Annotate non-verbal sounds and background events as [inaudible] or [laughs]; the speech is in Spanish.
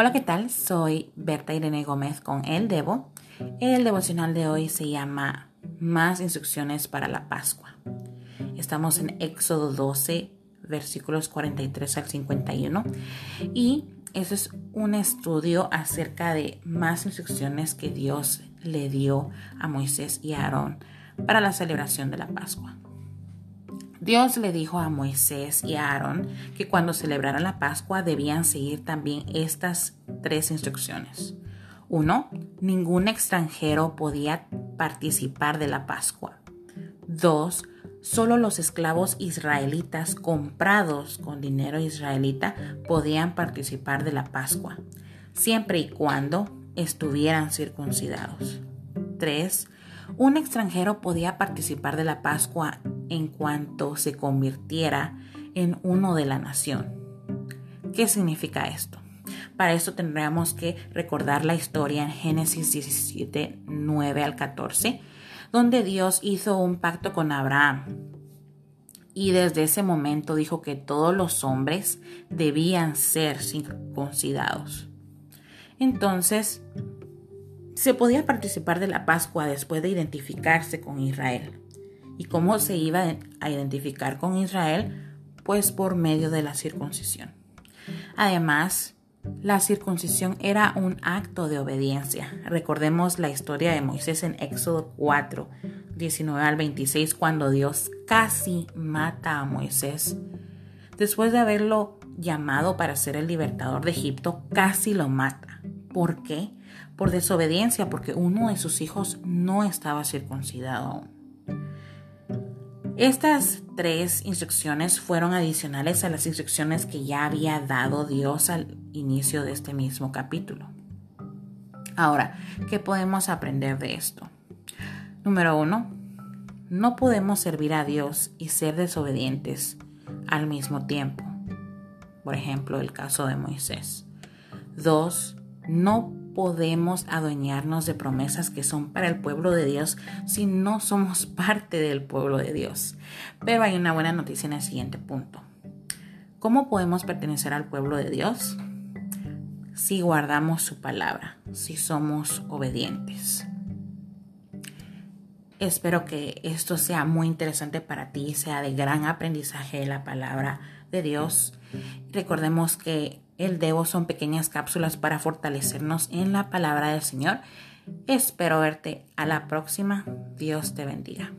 Hola, ¿qué tal? Soy Berta Irene Gómez con El Devo. El devocional de hoy se llama Más instrucciones para la Pascua. Estamos en Éxodo 12, versículos 43 al 51 y eso es un estudio acerca de más instrucciones que Dios le dio a Moisés y a Aarón para la celebración de la Pascua. Dios le dijo a Moisés y a Aarón que cuando celebraran la Pascua debían seguir también estas tres instrucciones. Uno, ningún extranjero podía participar de la Pascua. Dos, solo los esclavos israelitas comprados con dinero israelita podían participar de la Pascua, siempre y cuando estuvieran circuncidados. 3. Un extranjero podía participar de la Pascua en cuanto se convirtiera en uno de la nación. ¿Qué significa esto? Para esto tendríamos que recordar la historia en Génesis 17, 9 al 14, donde Dios hizo un pacto con Abraham. Y desde ese momento dijo que todos los hombres debían ser circuncidados. Entonces, se podía participar de la Pascua después de identificarse con Israel. ¿Y cómo se iba a identificar con Israel? Pues por medio de la circuncisión. Además, la circuncisión era un acto de obediencia. Recordemos la historia de Moisés en Éxodo 4, 19 al 26, cuando Dios casi mata a Moisés. Después de haberlo llamado para ser el libertador de Egipto, casi lo mata. ¿Por qué? Por desobediencia, porque uno de sus hijos no estaba circuncidado. Estas tres instrucciones fueron adicionales a las instrucciones que ya había dado Dios al inicio de este mismo capítulo. Ahora, ¿qué podemos aprender de esto? Número uno, no podemos servir a Dios y ser desobedientes al mismo tiempo. Por ejemplo, el caso de Moisés. Dos, no podemos adueñarnos de promesas que son para el pueblo de Dios si no somos [laughs] parte del pueblo de Dios. Pero hay una buena noticia en el siguiente punto. ¿Cómo podemos pertenecer al pueblo de Dios? Si guardamos su palabra, si somos obedientes. Espero que esto sea muy interesante para ti, sea de gran aprendizaje de la palabra de Dios. Recordemos que el Debo son pequeñas cápsulas para fortalecernos en la palabra del Señor. Espero verte a la próxima. Dios te bendiga.